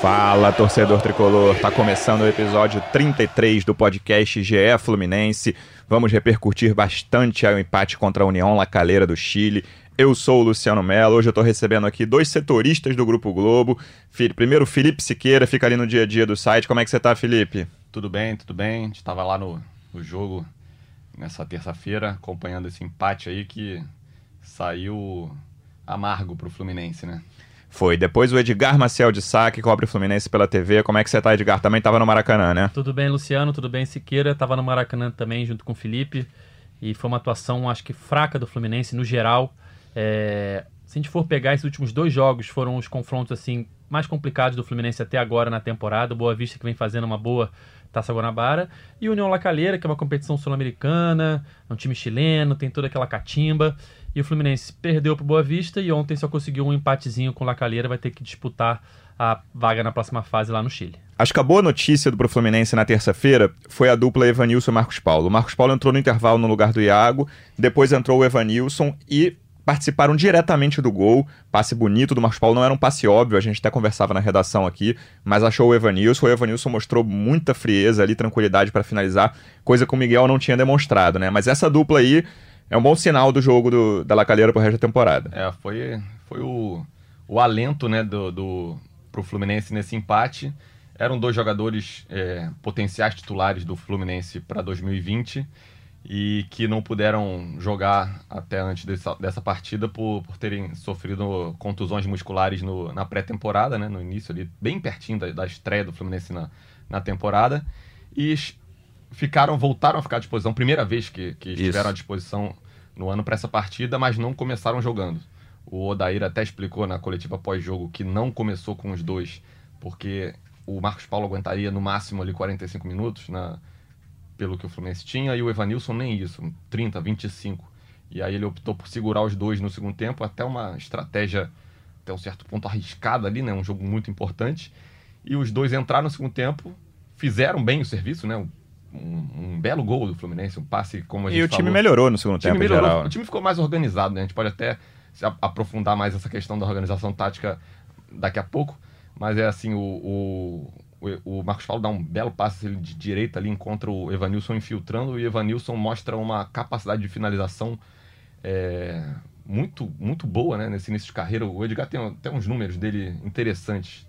Fala, torcedor tricolor. Tá começando o episódio 33 do podcast GE Fluminense. Vamos repercutir bastante o empate contra a União La Calera do Chile. Eu sou o Luciano Mello. Hoje eu tô recebendo aqui dois setoristas do Grupo Globo. Primeiro, Felipe Siqueira, fica ali no dia a dia do site. Como é que você tá, Felipe? Tudo bem, tudo bem. A gente tava lá no, no jogo nessa terça-feira, acompanhando esse empate aí que saiu amargo pro Fluminense, né? Foi. Depois o Edgar Maciel de Sá, que cobre o Fluminense pela TV. Como é que você tá, Edgar? Também tava no Maracanã, né? Tudo bem, Luciano. Tudo bem, Siqueira. Tava no Maracanã também, junto com o Felipe. E foi uma atuação, acho que fraca do Fluminense no geral. É... Se a gente for pegar esses últimos dois jogos, foram os confrontos assim mais complicados do Fluminense até agora na temporada. Boa Vista que vem fazendo uma boa Taça Guanabara. E União La Calera, que é uma competição sul-americana, é um time chileno, tem toda aquela catimba. E o Fluminense perdeu para Boa Vista e ontem só conseguiu um empatezinho com o La Calera, vai ter que disputar a vaga na próxima fase lá no Chile. Acho que a boa notícia do Fluminense na terça-feira foi a dupla Evanilson e Marcos Paulo. O Marcos Paulo entrou no intervalo no lugar do Iago, depois entrou o Evanilson e participaram diretamente do gol. Passe bonito do Marcos Paulo não era um passe óbvio, a gente até conversava na redação aqui, mas achou o Evanilson. O Evanilson mostrou muita frieza ali, tranquilidade para finalizar, coisa que o Miguel não tinha demonstrado, né? Mas essa dupla aí é um bom sinal do jogo do, da Lacalheira pro resto da temporada. É, foi, foi o, o alento, né, do, do, pro Fluminense nesse empate. Eram dois jogadores é, potenciais titulares do Fluminense para 2020 e que não puderam jogar até antes dessa, dessa partida por, por terem sofrido contusões musculares no, na pré-temporada, né, no início ali, bem pertinho da, da estreia do Fluminense na, na temporada. E ficaram, voltaram a ficar à disposição, primeira vez que, que estiveram à disposição no ano para essa partida, mas não começaram jogando. O Odair até explicou na coletiva pós-jogo que não começou com os dois, porque o Marcos Paulo aguentaria no máximo ali 45 minutos, na, pelo que o Fluminense tinha, e o Evanilson nem isso, 30, 25. E aí ele optou por segurar os dois no segundo tempo, até uma estratégia até um certo ponto arriscada ali, né? Um jogo muito importante. E os dois entraram no segundo tempo, fizeram bem o serviço, né? um, um, belo gol do Fluminense, um passe como a gente E o falou. time melhorou no segundo tempo melhorou, geral. O time ficou mais organizado, né? A gente pode até se aprofundar mais essa questão da organização tática daqui a pouco, mas é assim, o, o, o Marcos Paulo dá um belo passe de direita ali, encontra o Evanilson infiltrando, e o Evanilson mostra uma capacidade de finalização é, muito, muito boa, né? Nesse início de carreira. O Edgar tem até uns números dele interessantes.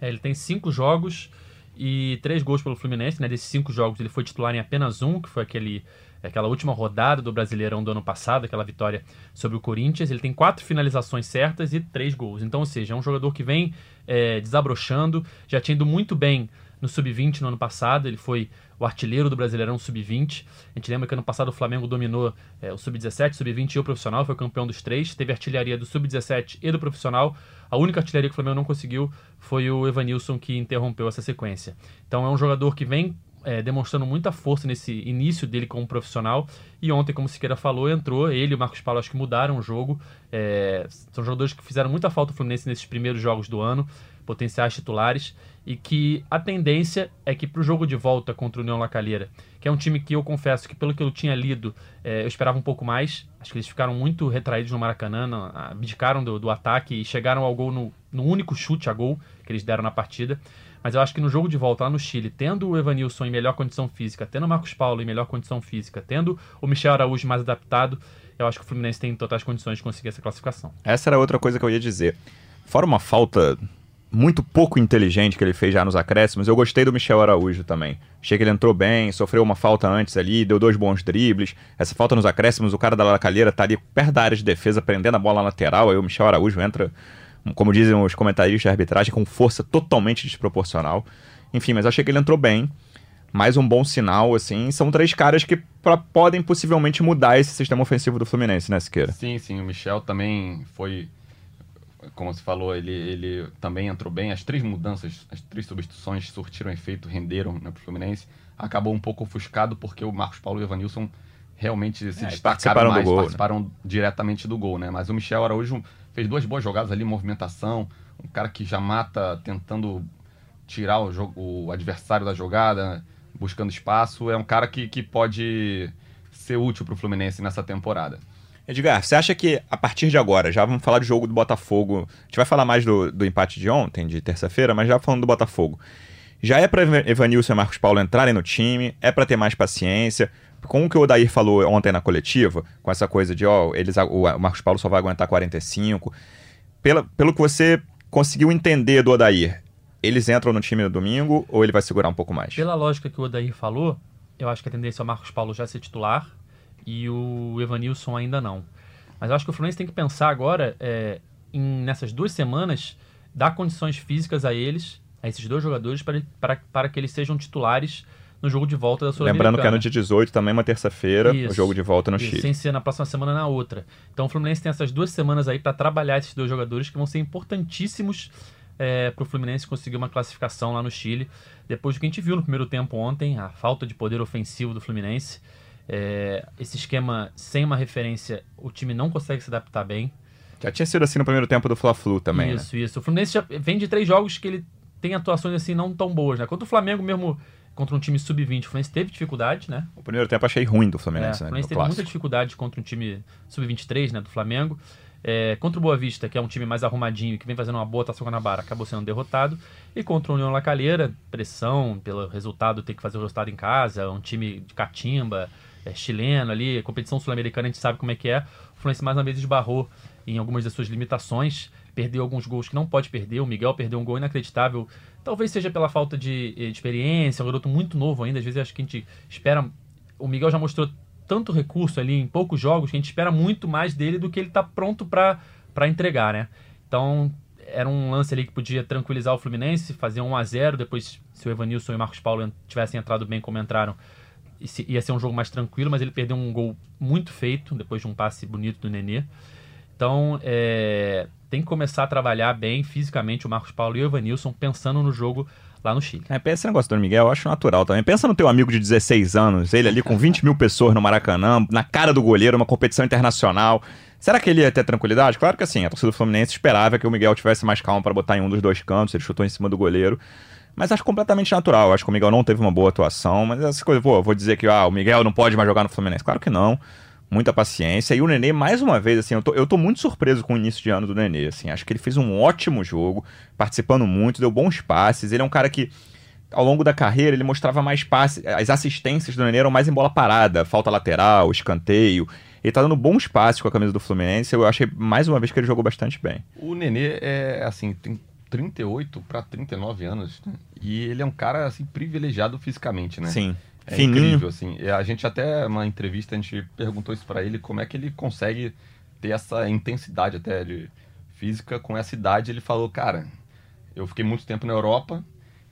É, ele tem cinco jogos e três gols pelo Fluminense, né? Desses cinco jogos ele foi titular em apenas um, que foi aquele, aquela última rodada do Brasileirão do ano passado, aquela vitória sobre o Corinthians. Ele tem quatro finalizações certas e três gols. Então, ou seja, é um jogador que vem é, desabrochando, já tinha ido muito bem no Sub-20 no ano passado, ele foi o artilheiro do Brasileirão Sub-20. A gente lembra que ano passado o Flamengo dominou é, o Sub-17, Sub-20 e o profissional, foi campeão dos três. Teve artilharia do Sub-17 e do profissional. A única artilharia que o Flamengo não conseguiu foi o Evanilson que interrompeu essa sequência. Então é um jogador que vem é, demonstrando muita força nesse início dele como profissional. E ontem, como o Siqueira falou, entrou. Ele e o Marcos Paulo acho que mudaram o jogo. É, são jogadores que fizeram muita falta ao Fluminense nesses primeiros jogos do ano, potenciais titulares e que a tendência é que para o jogo de volta contra o União La Calheira, que é um time que eu confesso que pelo que eu tinha lido, é, eu esperava um pouco mais, acho que eles ficaram muito retraídos no Maracanã, abdicaram do, do ataque e chegaram ao gol no, no, único chute a gol que eles deram na partida, mas eu acho que no jogo de volta lá no Chile, tendo o Evanilson em melhor condição física, tendo o Marcos Paulo em melhor condição física, tendo o Michel Araújo mais adaptado, eu acho que o Fluminense tem totais condições de conseguir essa classificação. Essa era outra coisa que eu ia dizer. Fora uma falta muito pouco inteligente que ele fez já nos acréscimos. Eu gostei do Michel Araújo também. Achei que ele entrou bem, sofreu uma falta antes ali, deu dois bons dribles. Essa falta nos acréscimos, o cara da Lacalheira tá ali perto da área de defesa, prendendo a bola lateral. Aí o Michel Araújo entra, como dizem os comentaristas de arbitragem, com força totalmente desproporcional. Enfim, mas achei que ele entrou bem. Mais um bom sinal, assim. São três caras que pra, podem possivelmente mudar esse sistema ofensivo do Fluminense, né, Siqueira? Sim, sim. O Michel também foi como você falou, ele, ele também entrou bem. As três mudanças, as três substituições surtiram efeito, renderam né, para o Fluminense. Acabou um pouco ofuscado porque o Marcos Paulo e o Evanilson realmente se É, destacaram mais, gol, né? participaram diretamente do gol, né? Mas o Michel Araújo fez duas boas jogadas ali, movimentação, um cara que já mata tentando tirar o, jogo, o adversário da jogada, buscando espaço. É um cara que, que pode ser útil para o Fluminense nessa temporada. Edgar, você acha que a partir de agora, já vamos falar do jogo do Botafogo, a gente vai falar mais do, do empate de ontem, de terça-feira, mas já falando do Botafogo. Já é para Evanilson e Marcos Paulo entrarem no time, é para ter mais paciência. Com o que o Odair falou ontem na coletiva, com essa coisa de, ó, eles, o Marcos Paulo só vai aguentar 45. Pela, pelo que você conseguiu entender do Odair, eles entram no time no domingo ou ele vai segurar um pouco mais? Pela lógica que o Odair falou, eu acho que a tendência é o Marcos Paulo já ser titular e o Evanilson ainda não. Mas eu acho que o Fluminense tem que pensar agora, é, em, nessas duas semanas, dar condições físicas a eles, a esses dois jogadores, para, para, para que eles sejam titulares no jogo de volta da Sul-Americana. Lembrando que é no dia 18, também uma terça-feira, o jogo de volta no Isso, Chile. Sem ser na próxima semana na outra. Então o Fluminense tem essas duas semanas aí para trabalhar esses dois jogadores que vão ser importantíssimos é, para o Fluminense conseguir uma classificação lá no Chile. Depois do que a gente viu no primeiro tempo ontem, a falta de poder ofensivo do Fluminense. É, esse esquema sem uma referência, o time não consegue se adaptar bem. Já tinha sido assim no primeiro tempo do Fla-Flu também, né? isso, isso. O Fluminense já vem de três jogos que ele tem atuações assim não tão boas, né? Contra o Flamengo mesmo, contra um time sub-20, o Fluminense teve dificuldade, né? O primeiro tempo achei ruim do É, Fluminense, o né? Fluminense no teve muita clássico. dificuldade contra um time sub-23, né, do Flamengo. É, contra o Boa Vista, que é um time mais arrumadinho, que vem fazendo uma boa Taça Guanabara, acabou sendo derrotado. E contra o União La Calheira, pressão pelo resultado, ter que fazer o resultado em casa, um time de catimba, é, chileno ali, competição sul-americana, a gente sabe como é que é. O Fluminense mais uma vez esbarrou em algumas das suas limitações, perdeu alguns gols que não pode perder. O Miguel perdeu um gol inacreditável, talvez seja pela falta de, eh, de experiência, um garoto muito novo ainda. Às vezes acho que a gente espera. O Miguel já mostrou tanto recurso ali em poucos jogos que a gente espera muito mais dele do que ele tá pronto para entregar, né? Então era um lance ali que podia tranquilizar o Fluminense, fazer 1 a 0 depois se o Evanilson e o Marcos Paulo tivessem entrado bem como entraram, ia ser um jogo mais tranquilo, mas ele perdeu um gol muito feito depois de um passe bonito do Nenê. Então, é, tem que começar a trabalhar bem fisicamente o Marcos Paulo e o Evanilson pensando no jogo lá no Chile. É, esse negócio do Miguel eu acho natural também. Pensa no teu amigo de 16 anos, ele ali com 20 mil pessoas no Maracanã, na cara do goleiro, uma competição internacional. Será que ele ia ter tranquilidade? Claro que assim, a torcida do Fluminense esperava que o Miguel tivesse mais calma para botar em um dos dois cantos, ele chutou em cima do goleiro. Mas acho completamente natural. Acho que o Miguel não teve uma boa atuação, mas essa coisa, pô, vou dizer que ah, o Miguel não pode mais jogar no Fluminense. Claro que não. Muita paciência. E o Nenê, mais uma vez, assim, eu tô, eu tô muito surpreso com o início de ano do Nenê. Assim, acho que ele fez um ótimo jogo, participando muito, deu bons passes. Ele é um cara que ao longo da carreira, ele mostrava mais passes. As assistências do Nenê eram mais em bola parada, falta lateral, escanteio. Ele tá dando bons passes com a camisa do Fluminense. Eu achei mais uma vez que ele jogou bastante bem. O Nenê é, assim, tem 38 para 39 anos, né? E ele é um cara, assim, privilegiado fisicamente, né? Sim. É Fininho. incrível, assim. E A gente até, uma entrevista, a gente perguntou isso pra ele, como é que ele consegue ter essa intensidade até de física com essa idade. Ele falou, cara, eu fiquei muito tempo na Europa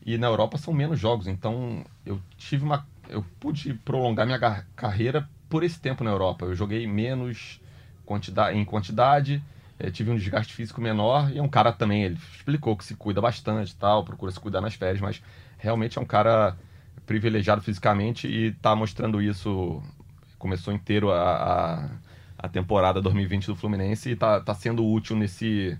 e na Europa são menos jogos, então eu tive uma... Eu pude prolongar minha carreira por esse tempo na Europa. Eu joguei menos quantidade, em quantidade, eh, tive um desgaste físico menor e é um cara também, ele explicou que se cuida bastante e tal, procura se cuidar nas férias, mas realmente é um cara privilegiado fisicamente e tá mostrando isso. Começou inteiro a, a, a temporada 2020 do Fluminense e tá, tá sendo útil nesse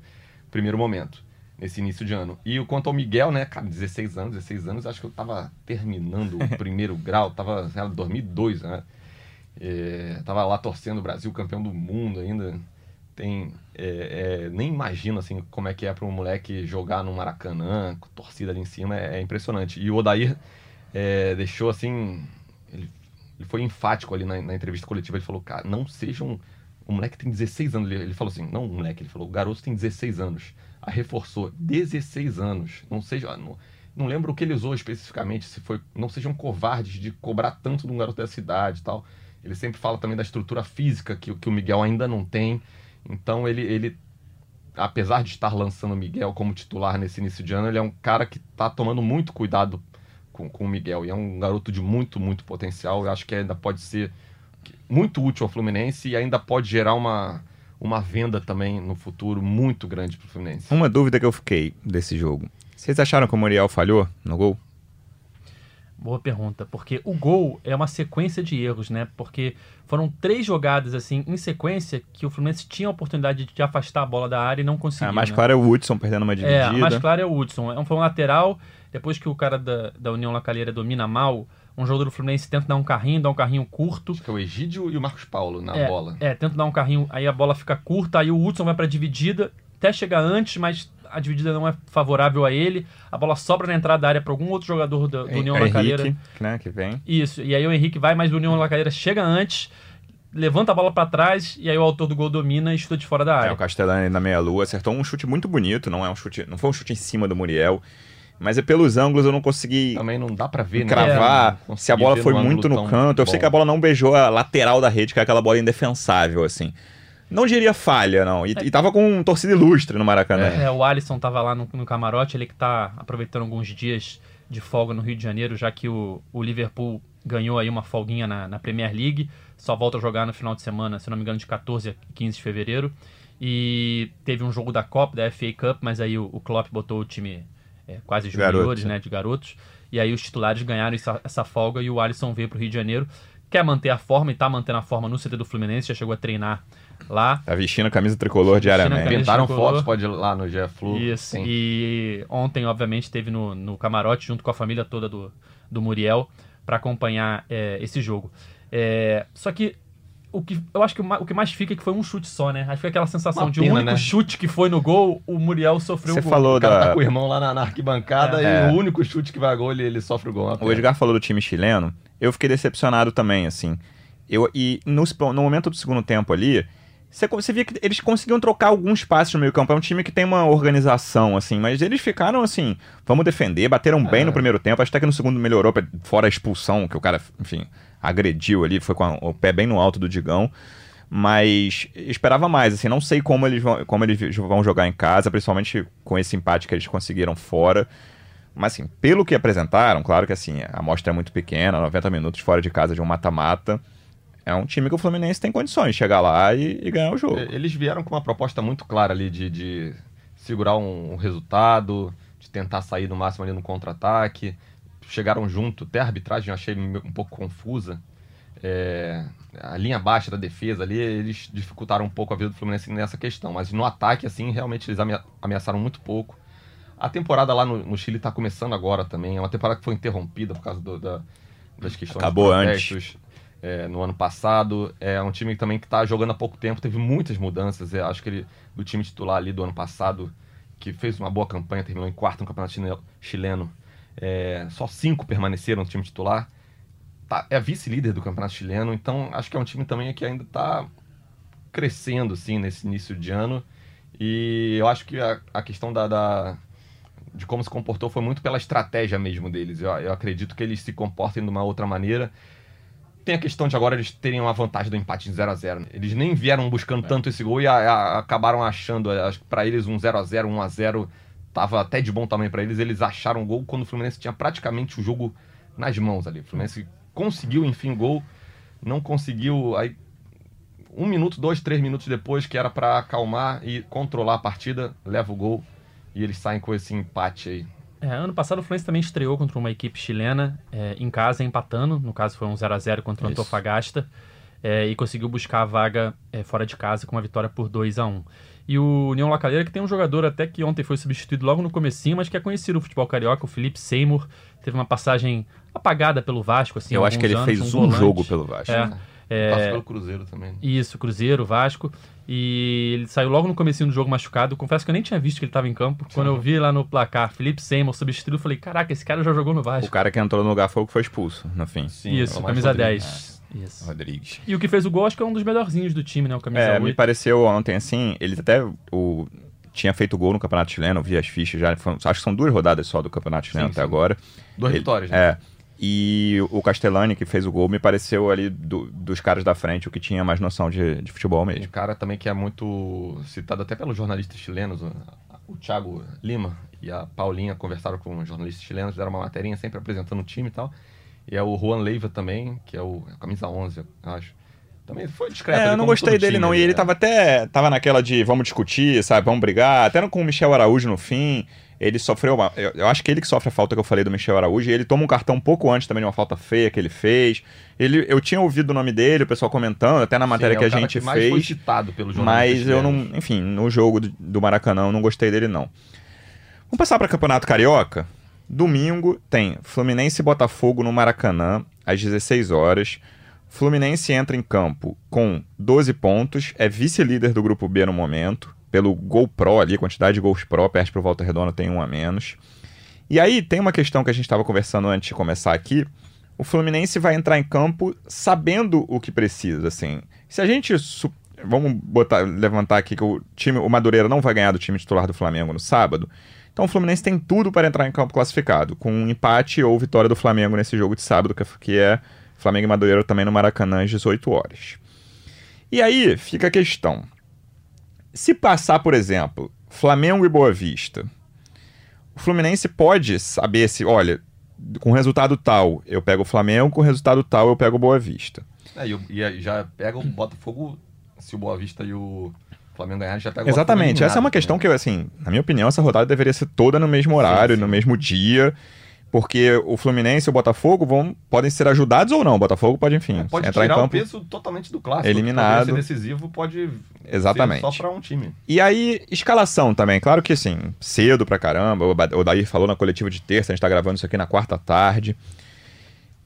primeiro momento, nesse início de ano. E o quanto ao Miguel, né, cara, 16 anos, 16 anos, acho que eu tava terminando o primeiro grau, tava, lá, 2002, né? É, tava lá torcendo o Brasil campeão do mundo ainda. Tem, é, é, nem imagino assim como é que é para um moleque jogar no Maracanã, torcida ali em cima, é, é impressionante. E o Odair é, deixou assim, ele, ele foi enfático ali na, na entrevista coletiva, ele falou, cara, não sejam, o moleque tem 16 anos, ele, ele falou assim, não o moleque, ele falou, o garoto tem 16 anos, a reforçou, 16 anos, não seja, não, não lembro o que ele usou especificamente, se foi, não sejam covardes de cobrar tanto de um garoto dessa idade e tal. Ele sempre fala também da estrutura física que, que o Miguel ainda não tem. Então ele, ele, apesar de estar lançando o Miguel como titular nesse início de ano, ele é um cara que está tomando muito cuidado com, com o Miguel. E é um garoto de muito, muito potencial. Eu acho que ainda pode ser muito útil ao Fluminense e ainda pode gerar uma, uma venda também no futuro muito grande pro Fluminense. Uma dúvida que eu fiquei desse jogo. Vocês acharam que o Muriel falhou no gol? Boa pergunta, porque o gol é uma sequência de erros, né? Porque foram três jogadas assim em sequência que o Fluminense tinha a oportunidade de afastar a bola da área e não conseguiu. a mais né? clara é o Hudson perdendo uma dividida. É, a mais clara é o Hudson. É um, foi um lateral, depois que o cara da, da União Lacalheira domina mal, um jogador do Fluminense tenta dar um carrinho, dá um carrinho curto. Acho que é o Egídio e o Marcos Paulo na é, bola. É, tenta dar um carrinho, aí a bola fica curta, aí o Hudson vai pra dividida, até chegar antes, mas a dividida não é favorável a ele. A bola sobra na entrada da área para algum outro jogador da, do União É Henrique, Lacalheira. né, que vem. Isso, e aí o Henrique vai, mas o União Lacalheira chega antes, levanta a bola para trás, e aí o autor do gol domina e chuta de fora da É, área. o Castellani na meia-lua acertou um chute muito bonito, não é um chute, não foi um chute em cima do Muriel, mas é pelos ângulos eu não consegui Também não dá pra ver, né? cravar Não se a bola foi no muito no canto. Eu sei bom. que a bola não beijou a lateral da rede, que é aquela bola indefensável, assim. Não diria falha, não. E, e tava com um torcida ilustre no Maracanã. É, o Alisson tava lá no, no camarote, ele que tá aproveitando alguns dias de folga no Rio de Janeiro, já que o, o Liverpool ganhou aí uma folguinha na, na Premier League, só volta a jogar no final de semana, se não me engano, de 14 a 15 de fevereiro. E teve um jogo da Copa, da FA Cup, mas aí o, o Klopp botou o time é, quase juniores, é. né, de garotos. E aí os titulares ganharam essa, essa folga e o Alisson veio pro Rio de Janeiro. Quer manter a forma e tá mantendo a forma no CT do Fluminense, já chegou a treinar lá. Tá vestindo a camisa tricolor diariamente. Inventaram tricolor. fotos, pode ir lá no GE Flu. Isso. Tem. E ontem, obviamente, esteve no, no camarote junto com a família toda do, do Muriel para acompanhar é, esse jogo. É, só que o que eu acho que o, que mais fica é que foi um chute só, né? Acho que foi aquela sensação Uma de o pena, único né? chute que foi no gol, o Muriel sofreu Você o gol. falou O cara da. tá com o irmão lá na, na arquibancada É. e o único chute que vai a gol, ele, ele sofre o gol. Uma O. Edgar falou do time chileno. Eu fiquei decepcionado também, assim. Eu, e no, no momento do segundo tempo ali, você, você via que eles conseguiam trocar alguns passes no meio campo. É um time que tem uma organização, assim, mas eles ficaram assim, vamos defender, bateram bem no primeiro tempo, acho até que no segundo melhorou, fora a expulsão, que o cara, enfim, agrediu ali, foi com a- o pé bem no alto do Digão. Mas esperava mais, assim, não sei como eles, vão, como eles vão jogar em casa, principalmente com esse empate que eles conseguiram fora. Mas assim, pelo que apresentaram, claro que assim, a amostra é muito pequena, 90 minutos fora de casa de um mata-mata. É um time que o Fluminense tem condições de chegar lá e, e ganhar o jogo. Eles vieram com uma proposta muito clara ali de, de segurar um, um resultado, de tentar sair no máximo ali no contra-ataque. Chegaram junto, até a arbitragem eu achei um pouco confusa. É, a linha baixa da defesa ali, eles dificultaram um pouco a vida do Fluminense nessa questão. Mas no ataque, assim, realmente eles amea- ameaçaram muito pouco. A temporada lá no, no Chile está começando agora também. É uma temporada que foi interrompida por causa do- da- das questões Acabou protestos, é, no ano passado. É um time também que está jogando há pouco tempo, teve muitas mudanças. É, acho que ele, do time titular ali do ano passado, que fez uma boa campanha, terminou em quarto no campeonato chileno, é, só cinco permaneceram no time titular. Tá- é vice-líder do campeonato chileno, então acho que é um time também que ainda está crescendo assim, nesse início de ano. E eu acho que a, a questão da, da- de como se comportou foi muito pela estratégia mesmo deles. Eu, eu acredito que eles se comportem de uma outra maneira. Tem a questão de agora eles terem uma vantagem do empate em 0 a 0 Eles nem vieram buscando tanto esse gol e a- a- acabaram achando, acho que pra eles um 0 a 0 1 a 0 tava até de bom tamanho pra eles. Eles acharam o gol quando o Fluminense tinha praticamente o jogo nas mãos ali. O Fluminense conseguiu, enfim, o gol. Não conseguiu. Aí, um minuto, dois, três minutos depois, que era pra acalmar e controlar a partida, leva o gol. E eles saem com esse empate aí. É, ano passado o Fluminense também estreou contra uma equipe chilena, é, em casa, empatando. No caso foi um 0 a 0 contra o Isso. Antofagasta. é, e conseguiu buscar a vaga é, fora de casa com uma vitória por 2 a 1 E o União Lacalheira, que tem um jogador até que ontem foi substituído logo no comecinho, mas que é conhecido no futebol carioca, o Felipe Seymour. Teve uma passagem apagada pelo Vasco, assim, Eu acho que ele anos, fez um um jogo pelo Vasco. É, é, Passou pelo Cruzeiro também. isso, Cruzeiro, Vasco. E ele saiu logo no comecinho do jogo machucado. Confesso que eu nem tinha visto que ele estava em campo. Quando eu vi lá no placar, Felipe Seymour substituído, eu falei, caraca, esse cara já jogou no O Vasco. cara que entrou no lugar foi o que foi expulso, no fim. Sim, Isso, é o camisa Márcio 10. Isso. Rodrigues. E o que fez o gol, acho que é um dos melhorzinhos do time, né? O camisa É, me 8. pareceu ontem assim, eles até o, tinha feito gol no Campeonato Chileno, eu vi as fichas já, foram- acho que são duas rodadas só do Campeonato Chileno Sim, até sim. agora. Duas Ele- vitórias, né? É. E o Castellani, que fez o gol, me pareceu ali do- dos caras da frente o que tinha mais noção de, de futebol Um mesmo. cara também que é muito citado até pelos jornalistas chilenos, o, Thiago Lima e a Paulinha conversaram com os jornalistas chilenos, fizeram uma materinha sempre apresentando o time e tal. E é o Juan Leiva também, que é o a camisa 11, eu acho. também foi discreto. É, eu não gostei dele, time, não. E ele né? tava até. Tava naquela de vamos discutir, sabe? Vamos brigar. Até com o Michel Araújo no fim. Ele sofreu uma. Eu, eu acho que ele que sofre a falta que eu falei do Michel Araújo. E ele toma um cartão um pouco antes também de uma falta feia que ele fez. Ele, eu tinha ouvido o nome dele, o pessoal comentando, até na matéria Sim, que é a gente que mais foi fez. citado pelo Mas eu não. Enfim, no jogo do, do Maracanã eu não gostei dele, não. Vamos passar para Campeonato Carioca? Domingo tem Fluminense e Botafogo no Maracanã, às 16 horas. Fluminense entra em campo com 12 pontos, é vice-líder do grupo B no momento, pelo gol pro ali, quantidade de gols pro, perde pro Volta Redonda, tem um a menos. E aí tem uma questão que a gente estava conversando antes de começar aqui. O Fluminense vai entrar em campo sabendo o que precisa, assim. Se a gente vamos botar, levantar aqui que o time, o Madureira não vai ganhar do time titular do Flamengo no sábado. Então o Fluminense tem tudo para entrar em campo classificado, com um empate ou vitória do Flamengo nesse jogo de sábado, que- que é Flamengo e Madureira também no Maracanã às 18 horas. E aí fica a questão. Se passar, por exemplo, Flamengo e Boa Vista, o Fluminense pode saber se, olha, com resultado tal eu pego o Flamengo, com resultado tal eu pego o Boa Vista. É, e, já pega o Botafogo, se o Boa Vista e o Flamengo ganharem, já pega o Exatamente. Essa é uma questão que, também. assim, na minha opinião, essa rodada deveria ser toda no mesmo horário, sim. no mesmo dia. Porque o Fluminense e o Botafogo vão, podem ser ajudados ou não. O Botafogo pode, enfim, É, pode entrar em tirar o campo. peso totalmente do clássico. eliminado. Ser decisivo pode Exatamente. ser só para um time. E aí, escalação também. Claro que, assim, cedo pra caramba. O O Daí falou na coletiva de terça, a gente tá gravando isso aqui na quarta tarde. O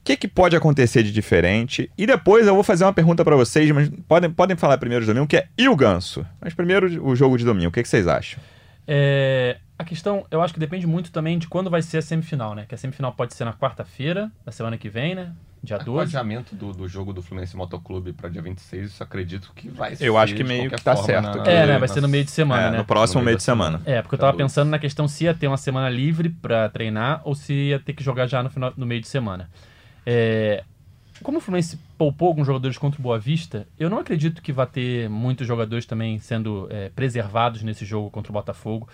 que, que pode acontecer de diferente? E depois eu vou fazer uma pergunta pra vocês, mas podem, podem falar primeiro de domingo, que é e o Ganso? Mas primeiro o jogo de domingo, o que, que vocês acham? É, a questão, eu acho que depende muito também de quando vai ser a semifinal, né? Que a semifinal pode ser na quarta-feira, da semana que vem, né? Dia O 12. adiamento do, do jogo do Fluminense Motoclube para dia 26, isso acredito que vai ser. Eu acho que meio que tá forma, certo. na- É, né? Vai ser no meio de semana, É, né? no próximo No meio meio de da semana. É, porque eu tava pensando na questão se ia ter uma semana livre pra treinar ou se ia ter que jogar já no, final, no meio de semana. É, como o Fluminense poupou alguns jogadores contra o Boa Vista, eu não acredito que vai ter muitos jogadores também sendo é, preservados nesse jogo contra o Botafogo.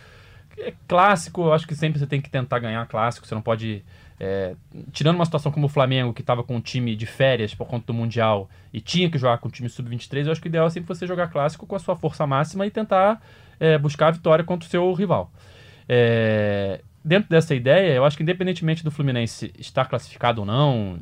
É clássico, eu acho que sempre você tem que tentar ganhar clássico, você não pode. é, tirando uma situação como o Flamengo, que estava com um time de férias por conta do Mundial e tinha que jogar com o time sub-23, eu acho que o ideal é sempre você jogar clássico com a sua força máxima e tentar é, buscar a vitória contra o seu rival. É, dentro dessa ideia, eu acho que independentemente do Fluminense estar classificado ou não,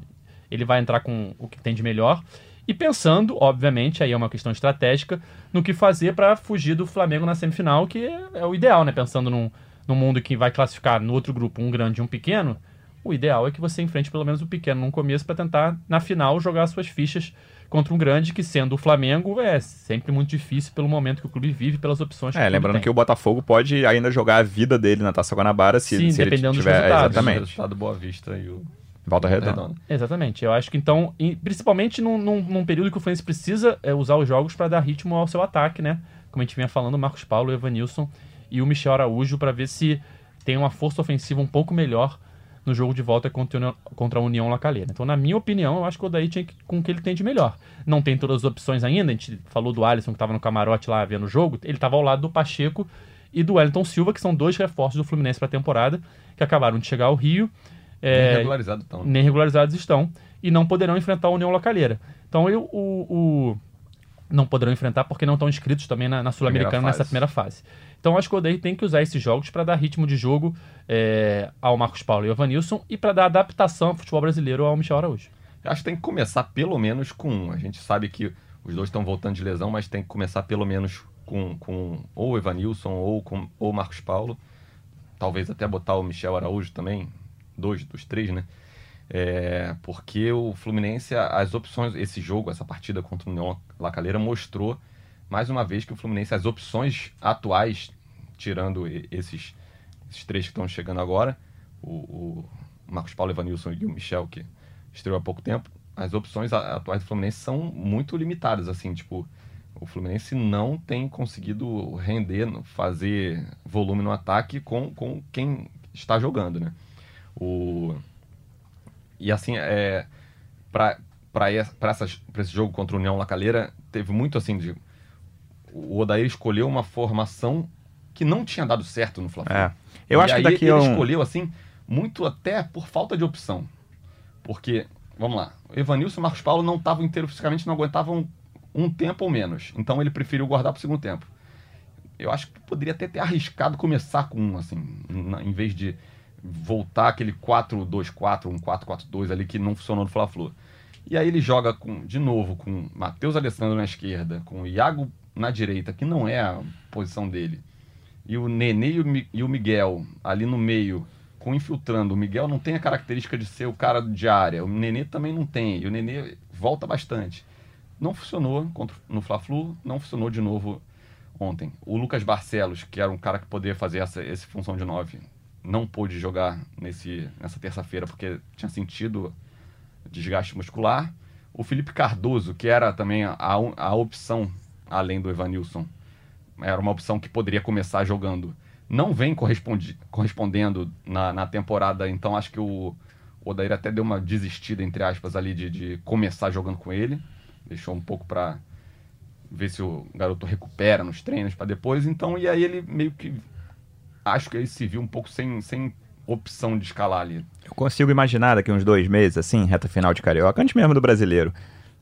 ele vai entrar com o que tem de melhor. E pensando, obviamente, aí é uma questão estratégica, no que fazer para fugir do Flamengo na semifinal, que é, o ideal, né? Pensando num, num mundo que vai classificar no outro grupo um grande e um pequeno, o ideal é que você enfrente pelo menos o pequeno no começo para tentar, na final, jogar suas fichas contra um grande, que sendo o Flamengo, é sempre muito difícil pelo momento que o clube vive, pelas opções que É, o clube lembrando tem. que o Botafogo pode ainda jogar a vida dele na Taça Guanabara se, Sim, se ele dependendo dos tiver. resultados. O Exatamente. resultado Boa Vista e o Volta redonda. Exatamente. Eu acho que então, principalmente num, num- num período que o Fluminense precisa é, usar os jogos para dar ritmo ao seu ataque, né? Como a gente vinha falando, Marcos Paulo, Evanilson e o Michel Araújo, para ver se tem uma força ofensiva um pouco melhor no jogo de volta contra, a União- contra a União Lacalheira. Então, na minha opinião, eu acho que o Odaí tinha que, com o que ele tem de melhor. Não tem todas as opções ainda, a gente falou do Alisson que estava no camarote lá vendo o jogo, ele estava ao lado do Pacheco e do Wellington Silva, que são dois reforços do Fluminense para a temporada, que acabaram de chegar ao Rio. É, regularizado então. nem regularizados estão e não poderão enfrentar a União Lacalheira. Então eu, o, o- não poderão enfrentar porque não estão inscritos também na, na Sul-Americana nessa primeira fase. Então acho que o Odair tem que usar esses jogos para dar ritmo de jogo é, ao Marcos Paulo e ao Vanilson e para dar adaptação ao futebol brasileiro ao Michel Araújo. Eu acho que tem que começar pelo menos com um. A gente sabe que os dois estão voltando de lesão, mas tem que começar pelo menos com, com ou o Evanilson ou com ou o Marcos Paulo. Talvez até botar o Michel Araújo também, dois dos três, né? É, porque o Fluminense, as opções, esse jogo, essa partida contra o União Lacaleira mostrou mais uma vez que o Fluminense, as opções atuais, tirando esses, esses três que estão chegando agora, o, o Marcos Paulo, Evanilson e o Michel, que estreou há pouco tempo, as opções atuais do Fluminense são muito limitadas, assim, tipo, o Fluminense não tem conseguido render, fazer volume no ataque com, com quem está jogando, né? O... E assim, é, para esse jogo contra o União Lacaleira, teve muito assim de. O Odair escolheu uma formação que não tinha dado certo no Flamengo. É. Eu E acho que daqui ele um... escolheu assim, muito até por falta de opção. Porque, vamos lá, Evanilson e Marcos Paulo não estavam inteiros fisicamente, não aguentavam um tempo ou menos. Então ele preferiu guardar para o segundo tempo. Eu acho que poderia até ter arriscado começar com um, assim, na- em vez de voltar aquele 4-2-4, um 4-4-2 ali que não funcionou no Fla-Flu. E aí ele joga com, de novo com Matheus Alessandro na esquerda, com o Iago na direita, que não é a posição dele. E o Nenê e o, Mi- o Miguel ali no meio, com infiltrando. O Miguel não tem a característica de ser o cara de área. O Nenê também não tem. E o Nenê volta bastante. Não funcionou contra, no Fla-Flu, não funcionou de novo ontem. O Lucas Barcelos, que era um cara que poderia fazer essa, essa função de 9, não pôde jogar nesse, nessa terça-feira porque tinha sentido desgaste muscular. O Felipe Cardoso, que era também a, a opção além do Evanilson, era uma opção que poderia começar jogando. Não vem correspondendo na, na temporada, então acho que o Odair até deu uma desistida, entre aspas, ali de, de começar jogando com ele. Deixou um pouco para ver se o garoto recupera nos treinos para depois. Então, e aí ele meio que. Acho que ele se viu um pouco sem, sem opção de escalar ali. Eu consigo imaginar daqui uns dois meses, assim, reta final de Carioca, antes mesmo do brasileiro.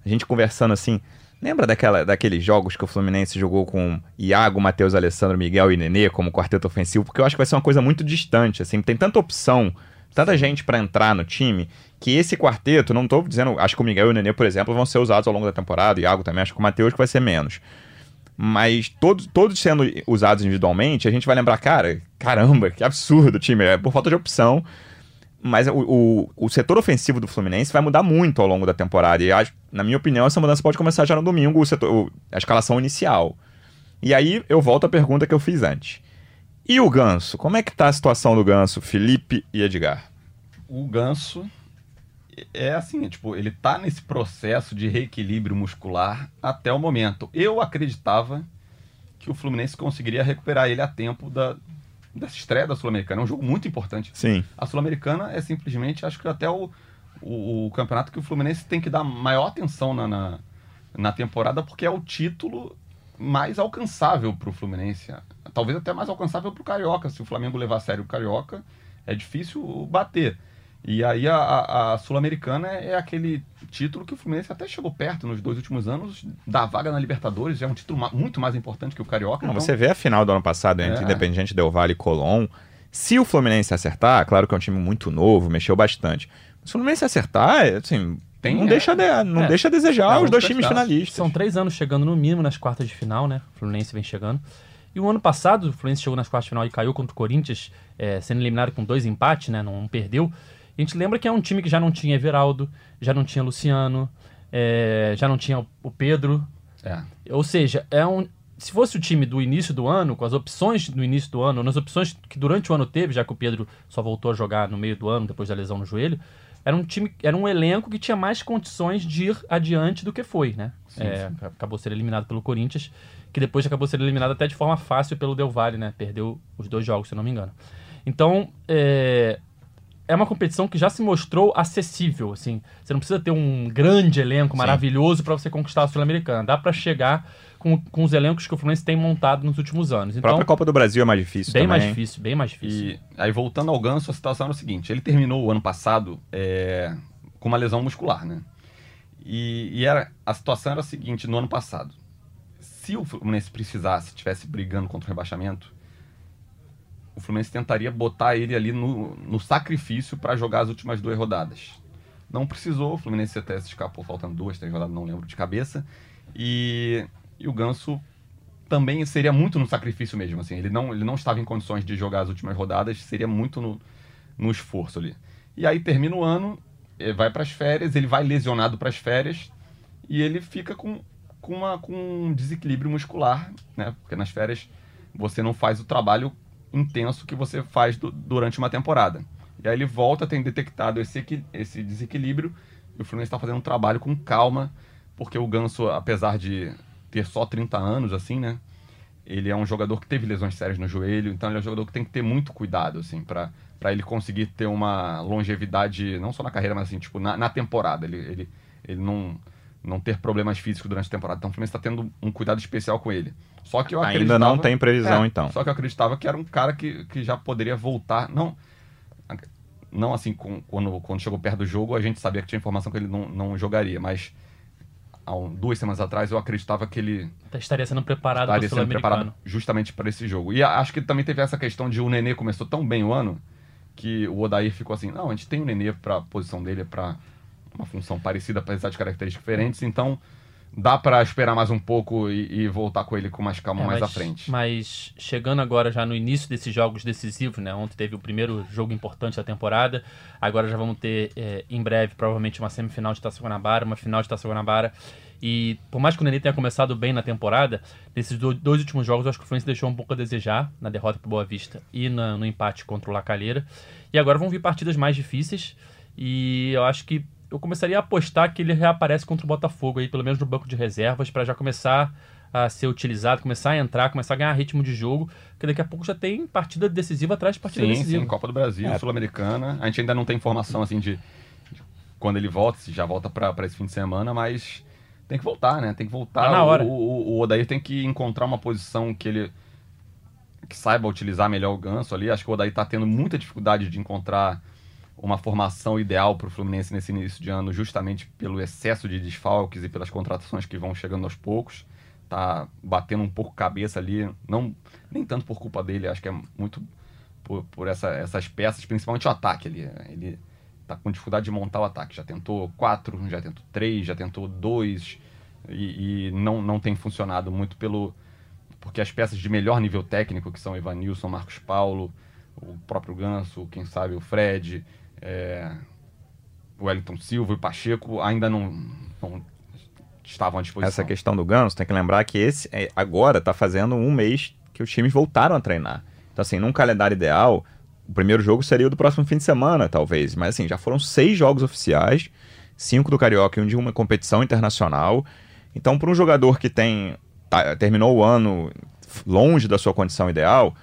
A gente conversando assim. Lembra daquela, daqueles jogos que o Fluminense jogou com Iago, Matheus, Alessandro, Miguel e Nenê como quarteto ofensivo? Porque eu acho que vai ser uma coisa muito distante, assim. Tem tanta opção, tanta gente pra entrar no time, que esse quarteto, não tô dizendo. Acho que o Miguel e o Nenê, por exemplo, vão ser usados ao longo da temporada, Iago também, acho que o Matheus que vai ser menos. Mas todos, todos sendo usados individualmente, a gente vai lembrar, cara, caramba, que absurdo time, é por falta de opção. Mas o, o, o setor ofensivo do Fluminense vai mudar muito ao longo da temporada. E, na minha opinião, essa mudança pode começar já no domingo, o setor, a escalação inicial. E aí eu volto à pergunta que eu fiz antes. E o Ganso? Como é que tá a situação do Ganso, Felipe e Edgar? o Ganso é assim, é, tipo, ele tá nesse processo de reequilíbrio muscular até o momento. Eu acreditava que o Fluminense conseguiria recuperar ele a tempo da, dessa estreia da Sul-Americana. É um jogo muito importante. Sim. A Sul-Americana é simplesmente, acho que até o, o, o campeonato que o Fluminense tem que dar maior atenção na, na, na temporada, porque é o título mais alcançável para o Fluminense. Talvez até mais alcançável para o Carioca. Se o Flamengo levar a sério o Carioca, é difícil bater. E aí a, a- a Sul-Americana é aquele título que o Fluminense até chegou perto nos dois últimos anos da vaga na Libertadores. É um título ma- muito mais importante que o Carioca. Não, então- Você vê a final do ano passado entre É. Independiente Del Valle e Colón. Se o Fluminense acertar, claro que é um time muito novo, mexeu bastante. Se o Fluminense acertar, é, assim, Tem, não, é. deixa de, não É. deixa a desejar É, os dois times finalistas. São três anos chegando no mínimo nas quartas de final, né? O Fluminense vem chegando. E o ano passado, o Fluminense chegou nas quartas de final e caiu contra o Corinthians, é, sendo eliminado com dois empates, né? Não perdeu. A gente lembra que é um time que já não tinha Everaldo, já não tinha Luciano, é, já não tinha o Pedro. É. Ou seja, é um. Se fosse o time do início do ano, com as opções do início do ano, nas opções que durante o ano teve, já que o Pedro só voltou a jogar no meio do ano, depois da lesão no joelho, era um time, era um elenco que tinha mais condições de ir adiante do que foi, né? Sim, É, Acabou sendo eliminado pelo Corinthians, que depois acabou sendo eliminado até de forma fácil pelo Del Valle, né? Perdeu os dois jogos, se eu não me engano. Então, é, é uma competição que já se mostrou acessível, assim. Você não precisa ter um grande elenco maravilhoso para você conquistar a Sul-Americana. Dá para chegar com, com os elencos que o Fluminense tem montado nos últimos anos. A Então, própria Copa do Brasil é mais difícil bem também. mais difícil, bem mais difícil. E aí, voltando ao Ganso, a situação era o seguinte: ele terminou o ano passado é, com uma lesão muscular, né? E, e era, a situação era a seguinte: no ano passado, se o Fluminense precisasse, estivesse brigando contra o rebaixamento, o Fluminense tentaria botar ele ali no, no sacrifício para jogar as últimas duas rodadas. Não precisou, o Fluminense até se escapou faltando duas, três rodadas, não lembro de cabeça. E, e o Ganso também seria muito no sacrifício mesmo, assim. Ele não, ele não estava em condições de jogar as últimas rodadas, seria muito no, no esforço ali. E aí termina o ano, vai para as férias, ele vai lesionado para as férias e ele fica com, com, uma, com um desequilíbrio muscular, né? Porque nas férias você não faz o trabalho intenso que você faz du- durante uma temporada. E aí ele volta, tem detectado esse, esse desequilíbrio e o Fluminense está fazendo um trabalho com calma, porque o Ganso, apesar de ter só 30 anos, assim, né? Ele é um jogador que teve lesões sérias no joelho, então ele é um jogador que tem que ter muito cuidado, assim, para ele conseguir ter uma longevidade, não só na carreira, mas assim, tipo, na, na temporada. Ele, ele, ele não, não ter problemas físicos durante a temporada. Então o Fluminense está tendo um cuidado especial com ele. Só que eu Ainda não tem previsão, É, então. Só que eu acreditava que era um cara que, que já poderia voltar. Não, não assim, com- quando, quando chegou perto do jogo, a gente sabia que tinha informação que ele não, não jogaria, mas há um- duas semanas atrás, eu acreditava que ele Estaria sendo preparado para estaria sendo preparado justamente para esse jogo. E a- acho que também teve essa questão de o Nenê começou tão bem o ano que o Odair ficou assim, não, a gente tem o Nenê para a posição dele, para uma função parecida, apesar de características diferentes, então dá para esperar mais um pouco e, e voltar com ele com mais calma É, mais mas, à frente. Mas chegando agora já no início desses jogos decisivos, né? Ontem teve o primeiro jogo importante da temporada. Agora já vamos ter é, em breve provavelmente uma semifinal de Taça Guanabara, uma final de Taça Guanabara. E por mais que o Nenê tenha começado bem na temporada, nesses do- dois últimos jogos eu acho que o Fluminense deixou um pouco a desejar na derrota para Boa Vista e na- no empate contra o Lacalheira. E agora vão vir partidas mais difíceis e eu acho que eu começaria a apostar que ele reaparece contra o Botafogo aí, pelo menos no banco de reservas, para já começar a ser utilizado, começar a entrar, começar a ganhar ritmo de jogo, porque daqui a pouco já tem partida decisiva atrás de partida Sim, decisiva. sim, Copa do Brasil, É. Sul-Americana. A gente ainda não tem informação assim de, de quando ele volta, se já volta para esse fim de semana, mas tem que voltar, né? Tem que voltar. Tá na hora. O, o, o Odair tem que encontrar uma posição que ele que saiba utilizar melhor o ganso ali. Acho que o Odair tá tendo muita dificuldade de encontrar uma formação ideal para o Fluminense nesse início de ano, justamente pelo excesso de desfalques e pelas contratações que vão chegando aos poucos. Tá batendo um pouco cabeça ali, não nem tanto por culpa dele, acho que é muito por, por essa- essas peças, principalmente o ataque ali. Ele tá com dificuldade de montar o ataque. Já tentou quatro, já tentou três, já tentou dois e, e não, não tem funcionado muito pelo porque as peças de melhor nível técnico, que são Evanilson, Marcos Paulo, o próprio Ganso, quem sabe o Fred, é, Wellington Silva e Pacheco, ainda não, não estavam à disposição. Essa questão do Ganso, tem que lembrar que esse é, agora tá fazendo um mês que os times voltaram a treinar. Então, assim, num calendário ideal, o primeiro jogo seria o do próximo fim de semana, talvez. Mas, assim, já foram seis jogos oficiais, cinco do Carioca e um de uma competição internacional. Então, para um jogador que tem tá- terminou o ano longe da sua condição ideal,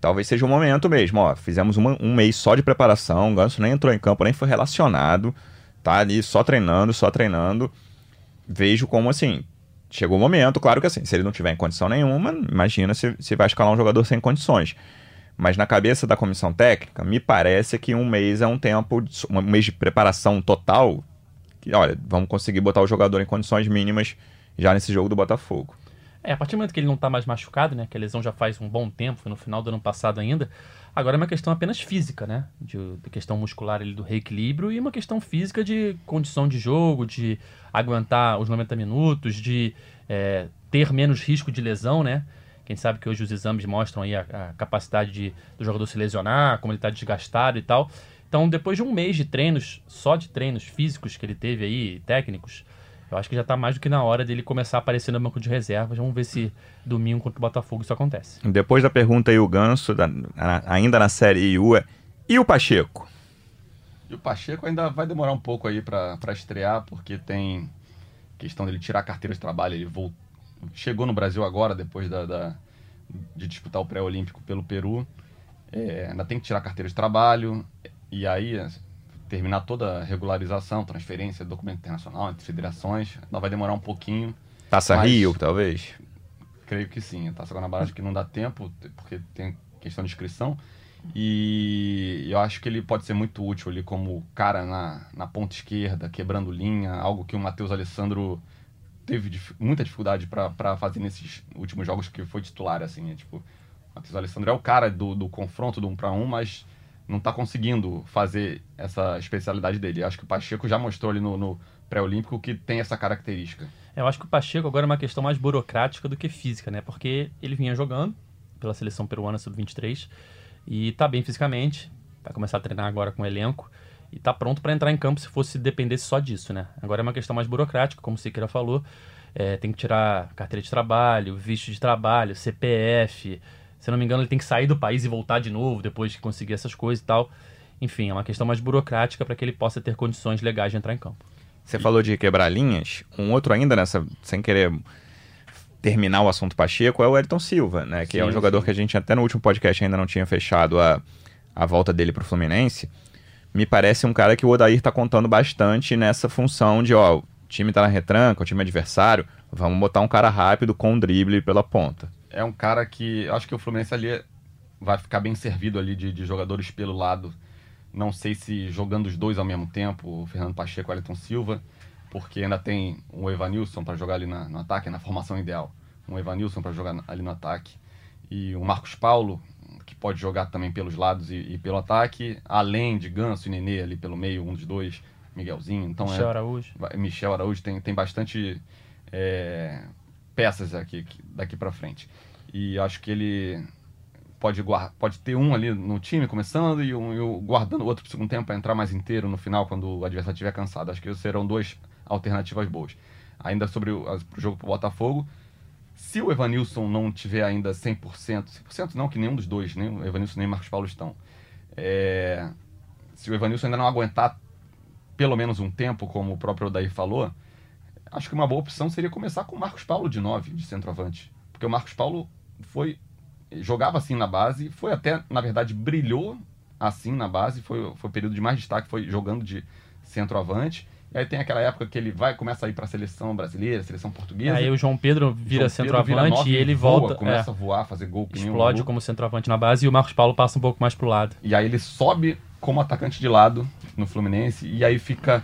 talvez seja o momento mesmo. Ó, fizemos uma- um mês só de preparação, o Ganso nem entrou em campo, nem foi relacionado, tá ali só treinando, só treinando. Vejo como assim, chegou o momento, claro que assim, se ele não tiver em condição nenhuma, imagina se, se vai escalar um jogador sem condições. Mas na cabeça da comissão técnica, me parece que um mês é um tempo, um mês de preparação total, que olha, vamos conseguir botar o jogador em condições mínimas já nesse jogo do Botafogo. É, a partir do momento que ele não tá mais machucado, né? Que a lesão já faz um bom tempo, foi no final do ano passado ainda. Agora é uma questão apenas física, né? De, de questão muscular ali do reequilíbrio e uma questão física de condição de jogo, de aguentar os 90 minutos, de é, ter menos risco de lesão, né? Quem sabe que hoje os exames mostram aí a, a capacidade de, do jogador se lesionar, como ele está desgastado e tal. Então, depois de um mês de treinos, só de treinos físicos que ele teve aí, técnicos, eu acho que já tá mais do que na hora dele começar a aparecer no banco de reservas. Vamos ver se domingo contra o Botafogo isso acontece. Depois da pergunta aí, o Ganso, da- na- ainda na série IU, é, e o Pacheco? E o Pacheco ainda vai demorar um pouco aí pra pra estrear, porque tem questão dele tirar a carteira de trabalho. Ele vol- chegou no Brasil agora, depois da, da- de disputar o pré-olímpico pelo Peru. É, ainda tem que tirar a carteira de trabalho, e aí terminar toda a regularização, transferência, documento internacional entre federações. Ainda vai demorar um pouquinho. Taça Mas- Rio, talvez? Creio que sim. A Taça Guanabara acho que não dá tempo, porque tem questão de inscrição. E eu acho que ele pode ser muito útil ali como cara na, na ponta esquerda, quebrando linha, algo que o Matheus Alessandro teve dif- muita dificuldade para fazer nesses últimos jogos que foi titular, assim. É, tipo, o Matheus Alessandro é o cara do, do confronto do um para um, mas não está conseguindo fazer essa especialidade dele. Acho que o Pacheco já mostrou ali no, no pré-olímpico que tem essa característica. Eu acho que o Pacheco agora é uma questão mais burocrática do que física, né? Porque ele vinha jogando pela seleção peruana sub-23 e tá bem fisicamente, vai começar a treinar agora com o elenco e tá pronto para entrar em campo se fosse dependesse só disso, né? Agora é uma questão mais burocrática, como o Siqueira falou, é, tem que tirar carteira de trabalho, visto de trabalho, CPF, se não me engano ele tem que sair do país e voltar de novo depois de conseguir essas coisas e tal. Enfim, é uma questão mais burocrática para que ele possa ter condições legais de entrar em campo. Você falou de quebrar linhas. Um outro ainda nessa, sem querer terminar o assunto Pacheco, é o Elton Silva, né? Que é um Sim, jogador sim. que a gente até no último podcast ainda não tinha fechado a, a volta dele pro Fluminense. Me parece um cara que o Odair tá contando bastante nessa função de, ó, o time tá na retranca, o time adversário, vamos botar um cara rápido com um drible pela ponta. É um cara que eu acho que o Fluminense ali vai ficar bem servido ali de, de jogadores pelo lado. Não sei se jogando os dois ao mesmo tempo, o Fernando Pacheco e o Elton Silva. porque ainda tem um Evanilson para jogar ali na, no ataque, na formação ideal. Um Evanilson para jogar ali no ataque. E o Marcos Paulo, que pode jogar também pelos lados e, e pelo ataque, além de Ganso e Nenê ali pelo meio, um dos dois, Miguelzinho. Então Michel é, Araújo. Michel Araújo tem, tem bastante é, peças aqui daqui para frente. E acho que ele pode, pode ter um ali no time começando e, um, e o- guardando o outro pro segundo tempo para entrar mais inteiro no final quando o adversário estiver cansado. Acho que serão duas alternativas boas. Ainda sobre o pro jogo pro Botafogo, se o Evanilson não tiver ainda 100%, 100% não, que nenhum dos dois, nem o Evanilson nem o Marcos Paulo estão. É, se o Evanilson ainda não aguentar pelo menos um tempo, como o próprio Odair falou, acho que uma boa opção seria começar com o Marcos Paulo de 9, de centroavante. Porque o Marcos Paulo foi jogava assim na base, foi até, na verdade, brilhou assim na base, foi, foi o período de mais destaque, foi jogando de centroavante. E aí tem aquela época que ele vai, começa a ir para a seleção brasileira, seleção portuguesa. Aí o João Pedro vira João Pedro centroavante nove, e ele voa, volta. Começa é, a voar, fazer gol que explode como centroavante na base e o Marcos Paulo passa um pouco mais pro lado. E aí ele sobe como atacante de lado no Fluminense e aí fica.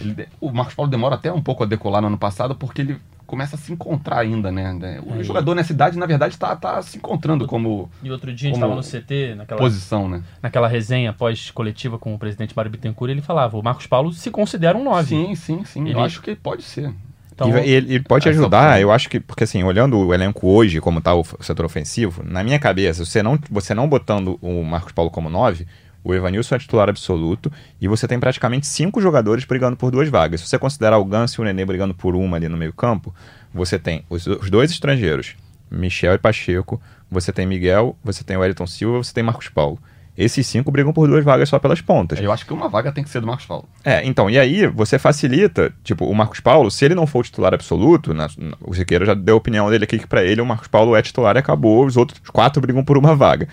Ele o Marcos Paulo demora até um pouco a decolar no ano passado porque ele começa a se encontrar ainda, né? O Aí- jogador nessa idade, na verdade, tá, tá se encontrando como E outro dia a gente estava no CT, naquela, posição, né? naquela resenha pós-coletiva com o presidente Mário Bittencourt, ele falava, o Marcos Paulo se considera um 9. Sim, sim, sim. Ele- Eu acho que pode ser. Então, E ele, ele pode ajudar, opção. eu acho que, porque assim, olhando o elenco hoje, como tá o setor ofensivo, na minha cabeça, você não, você não botando o Marcos Paulo como 9, o Evanilson é titular absoluto e você tem praticamente cinco jogadores brigando por duas vagas. Se você considerar o Ganso e o Nenê brigando por uma ali no meio campo, você tem os, os dois estrangeiros, Michel e Pacheco, você tem Miguel, você tem o Wellington Silva, você tem Marcos Paulo. Esses cinco brigam por duas vagas só pelas pontas. Eu acho que uma vaga tem que ser do Marcos Paulo. É, então, e aí você facilita, tipo, o Marcos Paulo, se ele não for o titular absoluto, na- o Siqueira já deu a opinião dele aqui que pra ele o Marcos Paulo é titular e acabou, os outros quatro brigam por uma vaga.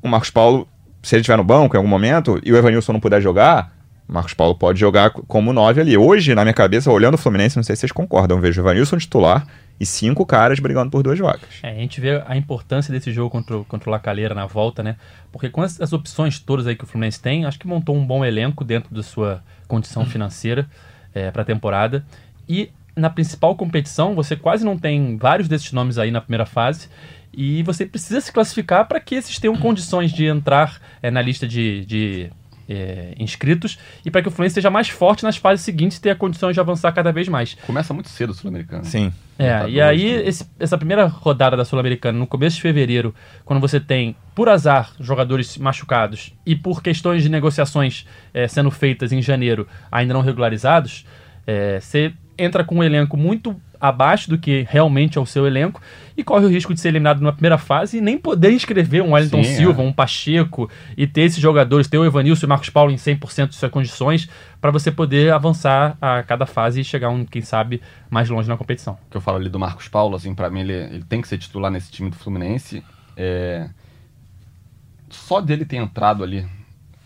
O Marcos Paulo, se ele estiver no banco em algum momento e o Evanilson não puder jogar, Marcos Paulo pode jogar como nove ali. Hoje, na minha cabeça, olhando o Fluminense, não sei se vocês concordam, eu vejo o Evanilson titular e cinco caras brigando por duas vagas. É, a gente vê a importância desse jogo contra, o- contra o Lacalheira na volta, né? Porque com as, as opções todas aí que o Fluminense tem, acho que montou um bom elenco dentro da sua condição financeira é, para a temporada. E na principal competição, você quase não tem vários desses nomes aí na primeira fase. E você precisa se classificar para que esses tenham condições de entrar é, na lista de, de, é, inscritos e para que o Fluminense seja mais forte nas fases seguintes e tenha condições de avançar cada vez mais. Começa muito cedo o Sul-Americano. Sim. É, Libertadores e aí também. esse- essa primeira rodada da Sul-Americana, no começo de fevereiro, quando você tem, por azar, jogadores machucados e por questões de negociações eh, sendo feitas em janeiro ainda não regularizados, você entra com um elenco muito abaixo do que realmente é o seu elenco e corre o risco de ser eliminado na primeira fase e nem poder inscrever um Wellington Sim, Silva, é. um Pacheco e ter esses jogadores, ter o Evanilson e o Marcos Paulo em 100% de suas condições para você poder avançar a cada fase e chegar, um, quem sabe, mais longe na competição. que eu falo ali do Marcos Paulo, assim, para mim ele, ele tem que ser titular nesse time do Fluminense. É, Só dele ter entrado ali,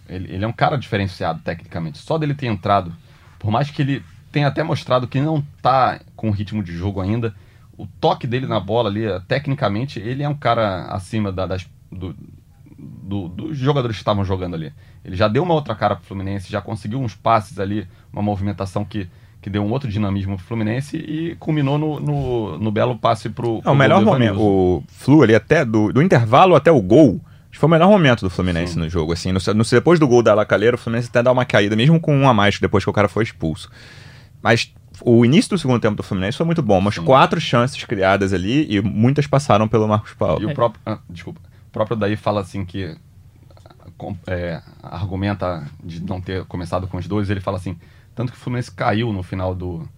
ele, ele é um cara diferenciado tecnicamente. Só dele ter entrado, por mais que ele tenha até mostrado que não tá com ritmo de jogo ainda, o toque dele na bola ali, eh, tecnicamente, ele é um cara acima da- das, do- do- dos jogadores que estavam jogando ali. Ele já deu uma outra cara pro Fluminense, já conseguiu uns passes ali, uma movimentação que, que deu um outro dinamismo pro Fluminense e culminou no, no, no belo passe pro, É, o melhor momento, o Flu ali até do, do intervalo até o gol, foi o melhor momento do Fluminense Sim. no jogo, assim, no, no- depois do gol da Lacalheira, o Fluminense até dá uma caída, mesmo com um a mais depois que o cara foi expulso. Mas o início do segundo tempo do Fluminense foi muito bom, umas Sim. quatro chances criadas ali e muitas passaram pelo Marcos Paulo. E o próprio, ah, desculpa, o próprio daí fala assim que é, argumenta de não ter começado com os dois, ele fala assim, tanto que o Fluminense caiu no final do,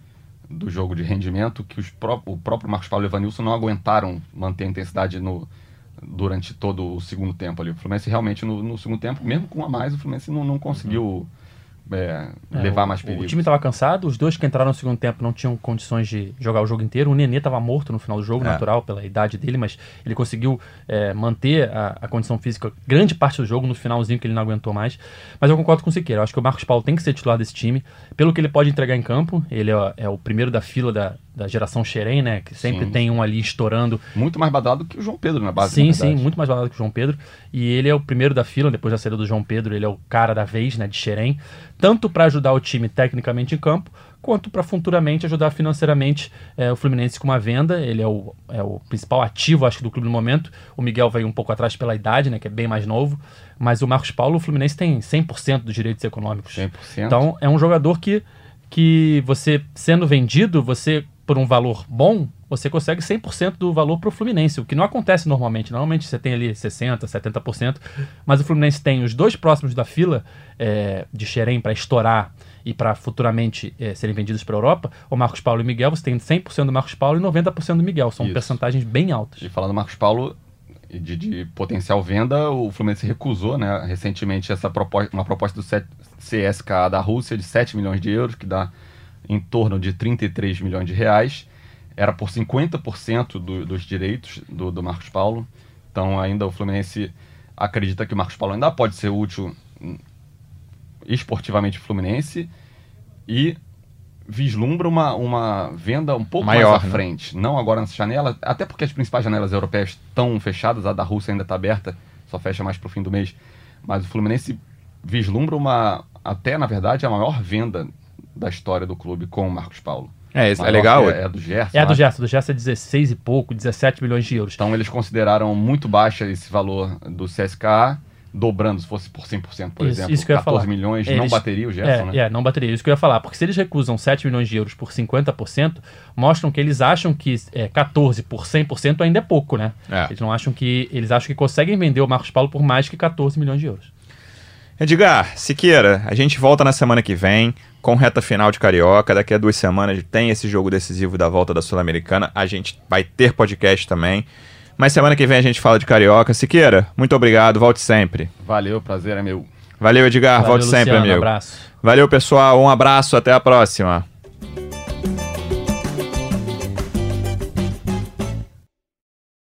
do jogo de rendimento, que os pró o próprio Marcos Paulo e o Evanilson não aguentaram manter a intensidade no, durante todo o segundo tempo ali. O Fluminense realmente no, no segundo tempo, mesmo com um a mais, o Fluminense não, não conseguiu é, É, levar o- mais perigo. O time estava cansado, os dois que entraram no segundo tempo não tinham condições de jogar o jogo inteiro. O Nenê estava morto no final do jogo, É. natural pela idade dele, mas ele conseguiu é, manter a, a condição física grande parte do jogo, no finalzinho que ele não aguentou mais. Mas eu concordo com o Siqueira, eu acho que o Marcos Paulo tem que ser titular desse time, pelo que ele pode entregar em campo. Ele é, é o primeiro da fila da, da geração Xerém, né? Que sempre Sim. tem um ali estourando. Muito mais badalado que o João Pedro na base. sim, na sim, muito mais valado que o João Pedro. E ele é o primeiro da fila, depois da saída do João Pedro, ele é o cara da vez, né? De Xerém. Tanto para ajudar o time tecnicamente em campo, quanto para futuramente ajudar financeiramente é, o Fluminense com uma venda. Ele é o, é o principal ativo, acho que, do clube no momento. O Miguel veio um pouco atrás pela idade, né? Que é bem mais novo. Mas o Marcos Paulo, o Fluminense tem 100% dos direitos econômicos. 100%. Então, é um jogador que, que você, sendo vendido, você, por um valor bom, você consegue 100% do valor para o Fluminense, o que não acontece normalmente. Normalmente você tem ali 60%, 70%, mas o Fluminense tem os dois próximos da fila é, de Xerém para estourar e para futuramente é, serem vendidos para a Europa, o Marcos Paulo e o Miguel, você tem 100% do Marcos Paulo e 90% do Miguel. São Isso. percentagens bem altas. E falando do Marcos Paulo, de, de potencial venda, o Fluminense recusou, né, recentemente, essa proposta, uma proposta do CSKA da Rússia de 7 milhões de euros, que dá em torno de 33 milhões de reais. Era por 50% do, dos direitos do, do Marcos Paulo. Então, ainda o Fluminense acredita que o Marcos Paulo ainda pode ser útil hum, esportivamente Fluminense e vislumbra uma, uma venda um pouco Maior, mais à né? frente. Não agora nessa janela, até porque as principais janelas europeias estão fechadas, a da Rússia ainda está aberta, só fecha mais pro fim do mês. Mas o Fluminense vislumbra uma, até na verdade, a maior venda da história do clube com o Marcos Paulo. É, isso é legal. É, é do Gerson. É do. Gerson, do Gerson é 16 e pouco, 17 milhões de euros. Então eles consideraram muito baixa esse valor do CSKA, dobrando, se fosse por 100%, por Isso- exemplo, isso que eu ia 14 falar. milhões, não Eles- bateria o Gerson, é, né? é, não bateria. Isso que eu ia falar. Porque se eles recusam 7 milhões de euros por 50%, mostram que eles acham que é, 14 por 100% ainda é pouco, né? É. Eles não acham que. Eles acham que conseguem vender o Marcos Paulo por mais que 14 milhões de euros. Edgar, Siqueira, a gente volta na semana que vem com reta final de Carioca. Daqui a duas semanas tem esse jogo decisivo da volta da Sul-Americana. A gente vai ter podcast também. Mas semana que vem a gente fala de Carioca. Siqueira, muito obrigado. Volte sempre. Valeu, prazer é meu. Valeu, Edgar. Valeu, Volte sempre, Luciano, amigo. abraço. Valeu, pessoal. Um abraço. Até a próxima.